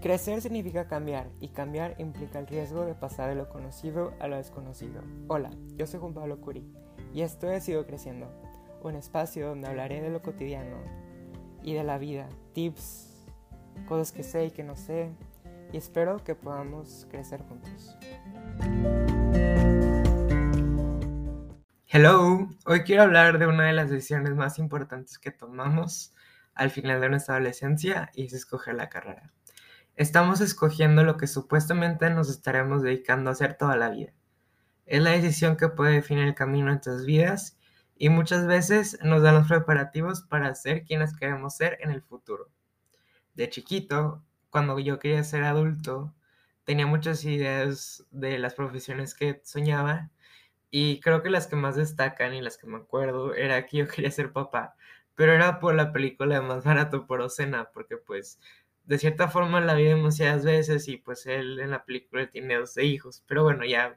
Crecer significa cambiar y cambiar implica el riesgo de pasar de lo conocido a lo desconocido. Hola, yo soy Juan Pablo Curi y esto es Sigo Creciendo, un espacio donde hablaré de lo cotidiano y de la vida, tips, cosas que sé y que no sé y espero que podamos crecer juntos. Hello, hoy quiero hablar de una de las decisiones más importantes que tomamos al final de nuestra adolescencia y es escoger la carrera. Estamos escogiendo lo que supuestamente nos estaremos dedicando a hacer toda la vida. Es la decisión que puede definir el camino de nuestras vidas y muchas veces nos dan los preparativos para ser quienes queremos ser en el futuro. De chiquito, cuando yo quería ser adulto, tenía muchas ideas de las profesiones que soñaba y creo que las que más destacan y las que me acuerdo era que yo quería ser papá, pero era por la película de Más Barato por Ocena, porque pues de cierta forma la vi demasiadas veces y pues él en la película tiene 12 hijos, pero bueno, ya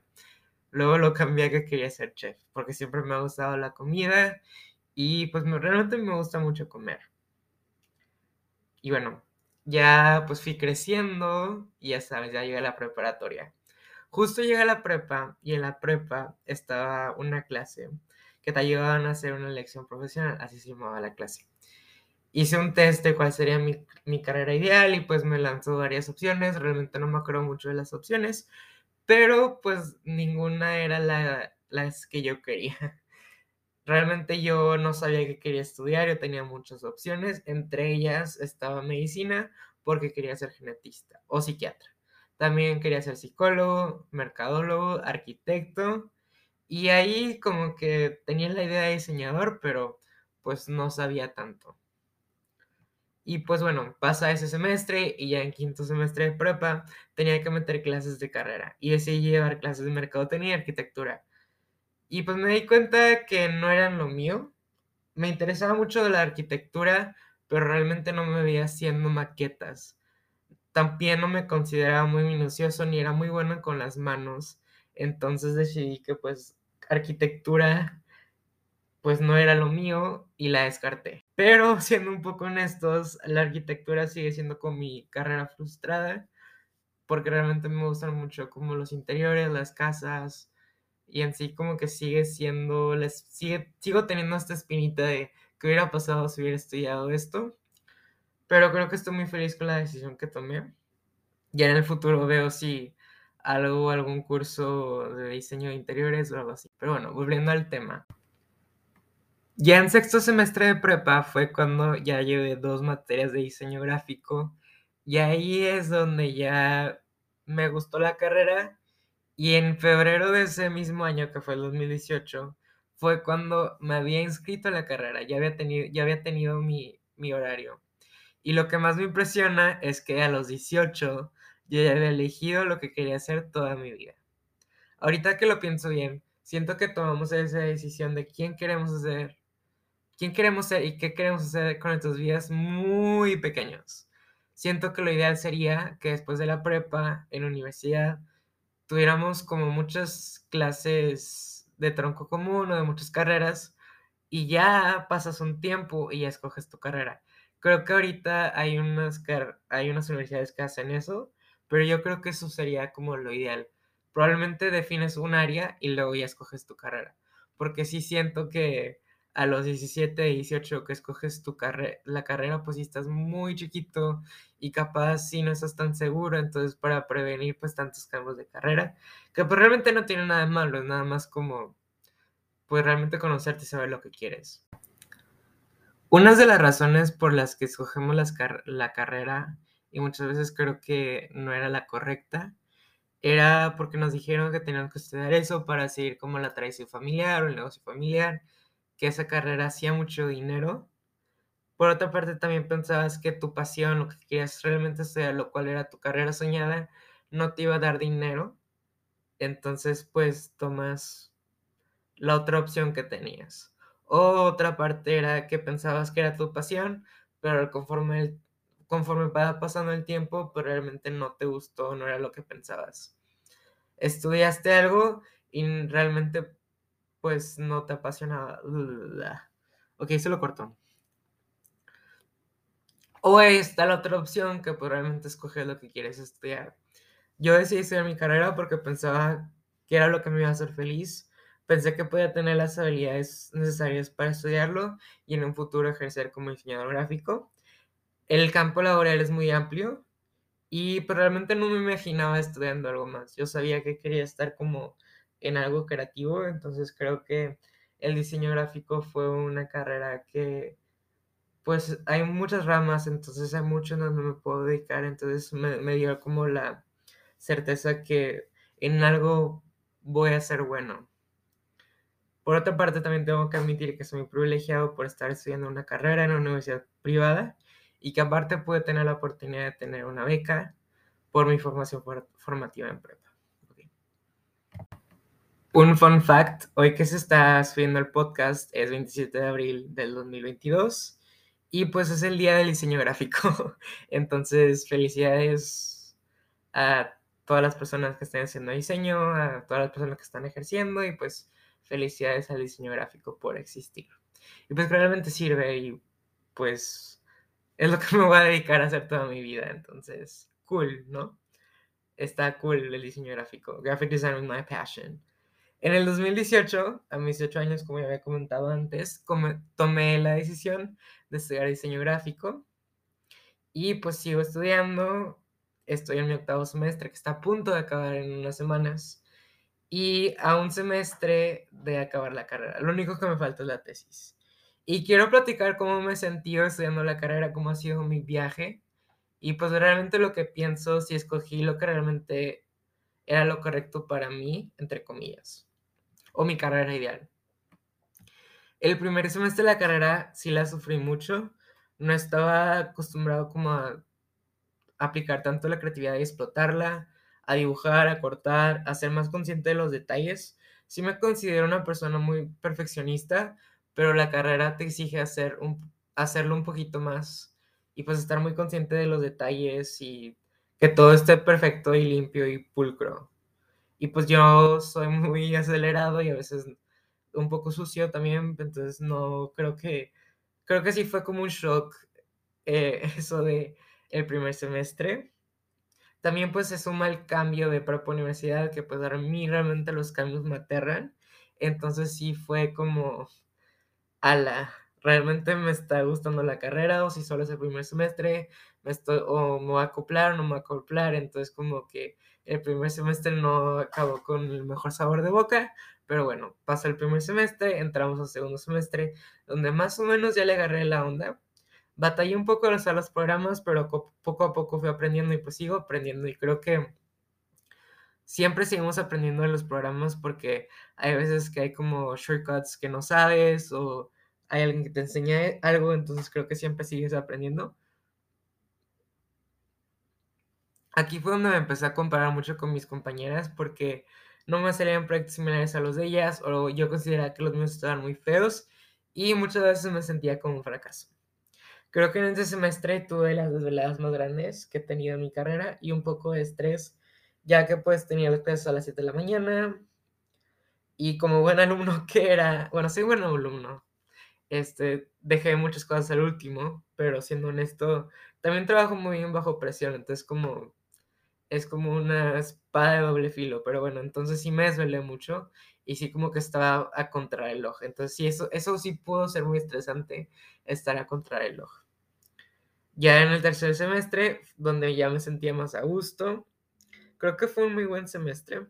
luego lo cambié que quería ser chef, porque siempre me ha gustado la comida y pues realmente me gusta mucho comer. Y bueno, ya pues fui creciendo y ya sabes, ya llegué a la preparatoria. Justo llegué a la prepa y en la prepa estaba una clase que te ayudaban a hacer una elección profesional, así se llamaba la clase hice un test de cuál sería mi, carrera ideal y pues me lanzó varias opciones. Realmente no me acuerdo mucho de las opciones, pero pues ninguna era la, las que yo quería. Realmente yo no sabía que quería estudiar, yo tenía muchas opciones, entre ellas estaba medicina porque quería ser genetista o psiquiatra. También quería ser psicólogo, mercadólogo, arquitecto y ahí como que tenía la idea de diseñador, pero pues no sabía tanto. Y pues bueno, pasa ese semestre y ya en quinto semestre de prepa tenía que meter clases de carrera y decidí llevar clases de mercadotecnia y arquitectura. Y pues me di cuenta que no eran lo mío. Me interesaba mucho de la arquitectura, pero realmente no me veía haciendo maquetas. También no me consideraba muy minucioso ni era muy bueno con las manos. Entonces decidí que pues arquitectura pues no era lo mío y la descarté. Pero siendo un poco honestos, la arquitectura sigue siendo con mi carrera frustrada, porque realmente me gustan mucho como los interiores, las casas, y en sí como que sigue siendo, les, sigue, sigo teniendo esta espinita de que hubiera pasado si hubiera estudiado esto, pero creo que estoy muy feliz con la decisión que tomé. Ya en el futuro veo si algo, algún curso de diseño de interiores o algo así. Pero bueno, volviendo al tema. Ya en sexto semestre de prepa fue cuando ya llevé dos materias de diseño gráfico y ahí es donde ya me gustó la carrera y en febrero de ese mismo año, que fue el 2018, fue cuando me había inscrito a la carrera, ya había tenido, ya había tenido mi, mi horario. Y lo que más me impresiona es que a los 18 yo ya había elegido lo que quería hacer toda mi vida. Ahorita que lo pienso bien, siento que tomamos esa decisión de quién queremos ser quién queremos ser y qué queremos hacer con nuestras vidas muy pequeños. Siento que lo ideal sería que después de la prepa, en universidad, tuviéramos como muchas clases de tronco común o de muchas carreras y ya pasas un tiempo y ya escoges tu carrera. Creo que ahorita hay unas, hay unas universidades que hacen eso, pero yo creo que eso sería como lo ideal. Probablemente defines un área y luego ya escoges tu carrera, porque sí siento que a los 17, 18 que escoges tu carrera, la carrera, pues si estás muy chiquito y capaz si no estás tan seguro, entonces para prevenir pues tantos cambios de carrera, que pues realmente no tiene nada de malo, es nada más como pues realmente conocerte y saber lo que quieres. Una de las razones por las que escogemos la carrera, y muchas veces creo que no era la correcta, era porque nos dijeron que teníamos que estudiar eso para seguir como la tradición familiar o el negocio familiar, que esa carrera hacía mucho dinero. Por otra parte, también pensabas que tu pasión, lo que querías realmente sea, lo cual era tu carrera soñada, no te iba a dar dinero. Entonces, pues tomas la otra opción que tenías. otra parte era que pensabas que era tu pasión, pero conforme, conforme va pasando el tiempo, pues realmente no te gustó, no era lo que pensabas. Estudiaste algo y realmente pues no te apasiona. Ok, se lo corto. O está la otra opción que probablemente escoger lo que quieres estudiar. Yo decidí estudiar mi carrera porque pensaba que era lo que me iba a hacer feliz. Pensé que podía tener las habilidades necesarias para estudiarlo y en un futuro ejercer como diseñador gráfico. El campo laboral es muy amplio y probablemente no me imaginaba estudiando algo más. Yo sabía que quería estar como en algo creativo, entonces creo que el diseño gráfico fue una carrera que pues hay muchas ramas, entonces hay mucho donde me puedo dedicar, entonces me, dio como la certeza que en algo voy a ser bueno. Por otra parte, también tengo que admitir que soy muy privilegiado por estar estudiando una carrera en una universidad privada y que aparte pude tener la oportunidad de tener una beca por mi formación formativa en prepa. Un fun fact, hoy que se está subiendo el podcast es 27 de abril del 2022 y pues es el día del diseño gráfico. Entonces, felicidades a todas las personas que están haciendo diseño, a todas las personas que están ejerciendo y pues felicidades al diseño gráfico por existir. Y pues realmente sirve y pues es lo que me voy a dedicar a hacer toda mi vida. Entonces, cool, ¿no? Está cool el diseño gráfico. Graphic design is my passion. En el 2018, a mis 18 años, como ya había comentado antes, tomé la decisión de estudiar diseño gráfico y pues sigo estudiando. Estoy en mi octavo semestre, que está a punto de acabar en unas semanas, y a un semestre de acabar la carrera. Lo único que me falta es la tesis. Y quiero platicar cómo me he sentido estudiando la carrera, cómo ha sido mi viaje, y pues realmente lo que pienso, si escogí lo que realmente era lo correcto para mí, entre comillas o mi carrera ideal. El primer semestre de la carrera sí la sufrí mucho. No estaba acostumbrado como a aplicar tanto la creatividad y explotarla, a dibujar, a cortar, a ser más consciente de los detalles. Sí me considero una persona muy perfeccionista, pero la carrera te exige hacer un, hacerlo un poquito más y pues estar muy consciente de los detalles y que todo esté perfecto y limpio y pulcro. Y pues yo soy muy acelerado y a veces un poco sucio también, entonces no creo que, creo que sí fue como un shock eh, eso de el primer semestre. También pues se suma el cambio de prepa universidad, que pues a mí realmente los cambios me aterran. Entonces sí fue como, ala, realmente me está gustando la carrera o si solo es el primer semestre, me estoy, o me voy a acoplar o no me voy a acoplar. Entonces como que el primer semestre no acabó con el mejor sabor de boca, pero bueno, pasa el primer semestre, entramos al segundo semestre, donde más o menos ya le agarré la onda. Batallé un poco a los programas, pero poco a poco fui aprendiendo y pues sigo aprendiendo y creo que siempre seguimos aprendiendo de los programas porque hay veces que hay como shortcuts que no sabes o hay alguien que te enseña algo, entonces creo que siempre sigues aprendiendo. Aquí fue donde me empecé a comparar mucho con mis compañeras porque no me salían proyectos similares a los de ellas o yo consideraba que los míos estaban muy feos y muchas veces me sentía como un fracaso. Creo que en este semestre tuve las desveladas más grandes que he tenido en mi carrera y un poco de estrés, ya que pues tenía las clases a las 7 de la mañana y como buen alumno que era, bueno, soy buen alumno, este, dejé muchas cosas al último, pero siendo honesto, también trabajo muy bien bajo presión, entonces como es como una espada de doble filo, pero bueno, entonces sí me desvelé mucho y sí como que estaba a contrarreloj. Entonces sí, eso, eso sí pudo ser muy estresante, estar a contrarreloj. Ya en el tercer semestre, donde ya me sentía más a gusto, creo que fue un muy buen semestre.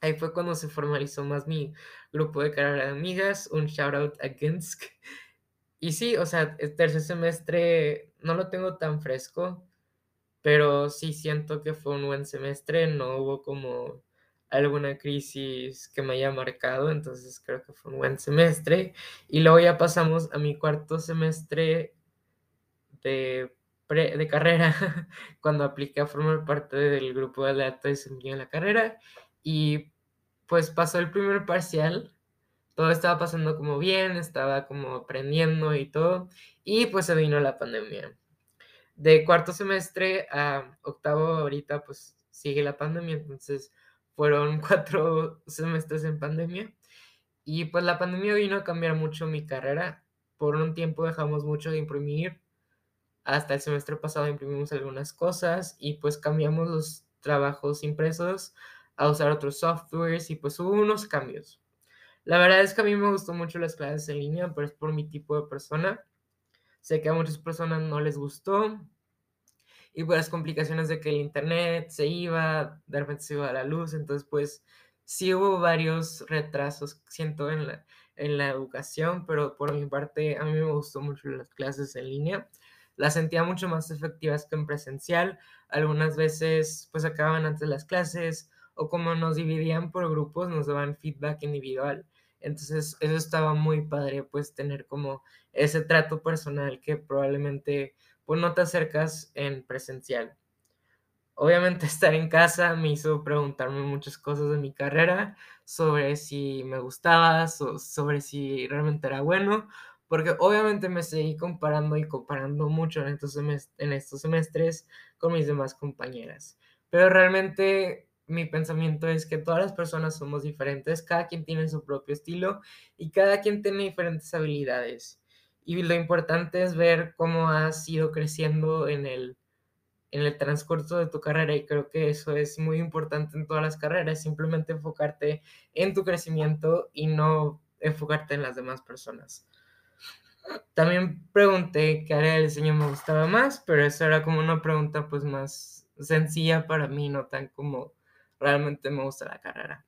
Ahí fue cuando se formalizó más mi grupo de carrera de amigas, un shout out a Ginsk. Y sí, o sea, el tercer semestre no lo tengo tan fresco, pero sí siento que fue un buen semestre, no hubo como alguna crisis que me haya marcado, entonces creo que fue un buen semestre. Y luego ya pasamos a mi cuarto semestre de, de carrera, cuando apliqué a formar parte del grupo de alto desempeño en la carrera. Y pues pasó el primer parcial, todo estaba pasando como bien, estaba como aprendiendo y todo, y pues se vino la pandemia de cuarto semestre a octavo ahorita pues sigue la pandemia, entonces fueron cuatro semestres en pandemia y pues la pandemia vino a cambiar mucho mi carrera. Por un tiempo dejamos mucho de imprimir, hasta el semestre pasado imprimimos algunas cosas y pues cambiamos los trabajos impresos a usar otros softwares y pues hubo unos cambios. La verdad es que a mí me gustó mucho las clases en línea, pero es por mi tipo de persona. Sé que a muchas personas no les gustó. Y por las complicaciones de que el internet se iba, de repente se iba a la luz. Entonces, pues sí hubo varios retrasos, siento, en la, en la educación, pero por mi parte a mí me gustó mucho las clases en línea. Las sentía mucho más efectivas que en presencial. Algunas veces pues acababan antes las clases o como nos dividían por grupos nos daban feedback individual. Entonces eso estaba muy padre pues tener como ese trato personal que probablemente pues no te acercas en presencial. Obviamente estar en casa me hizo preguntarme muchas cosas de mi carrera, sobre si me gustaba, sobre si realmente era bueno, porque obviamente me seguí comparando y comparando mucho en estos, en estos semestres con mis demás compañeras. Pero realmente mi pensamiento es que todas las personas somos diferentes, cada quien tiene su propio estilo y cada quien tiene diferentes habilidades. Y lo importante es ver cómo has ido creciendo en el en el transcurso de tu carrera y creo que eso es muy importante en todas las carreras, simplemente enfocarte en tu crecimiento y no enfocarte en las demás personas. También pregunté qué área del diseño me gustaba más, pero eso era como una pregunta pues más sencilla para mí, no tan como realmente me gusta la carrera.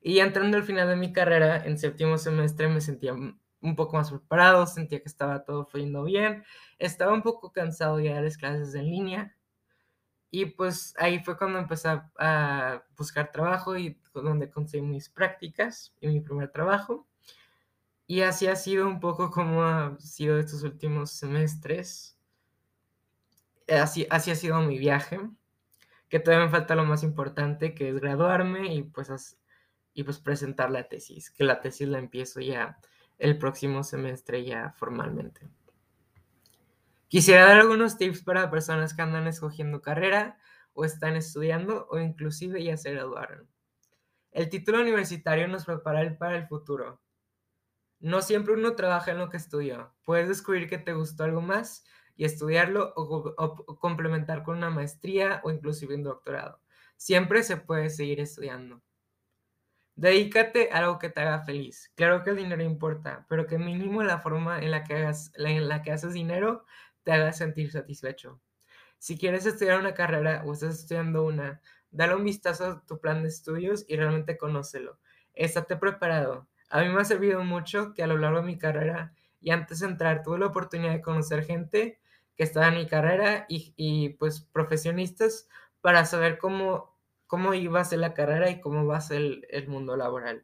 Y entrando al final de mi carrera, en séptimo semestre me sentía un poco más preparado, sentía que estaba todo fluyendo bien, estaba un poco cansado ya de las clases en línea y pues ahí fue cuando empecé a buscar trabajo y donde conseguí mis prácticas y mi primer trabajo. Y así ha sido un poco como ha sido estos últimos semestres. Así, así ha sido mi viaje, que todavía me falta lo más importante, que es graduarme y pues, y pues presentar la tesis, que la tesis la empiezo ya el próximo semestre ya formalmente. Quisiera dar algunos tips para personas que andan escogiendo carrera o están estudiando o inclusive ya se graduaron. El título universitario nos prepara para el futuro. No siempre uno trabaja en lo que estudió. Puedes descubrir que te gustó algo más y estudiarlo o, complementar con una maestría o inclusive un doctorado. Siempre se puede seguir estudiando. Dedícate a algo que te haga feliz. Claro que el dinero importa, pero que mínimo la forma en la que, hagas, en la que haces dinero te haga sentir satisfecho. Si quieres estudiar una carrera o estás estudiando una, dale un vistazo a tu plan de estudios y realmente conócelo. Estate preparado. A mí me ha servido mucho que a lo largo de mi carrera y antes de entrar tuve la oportunidad de conocer gente que estaba en mi carrera y, y pues profesionistas para saber cómo cómo iba a ser la carrera y cómo va a ser el, mundo laboral.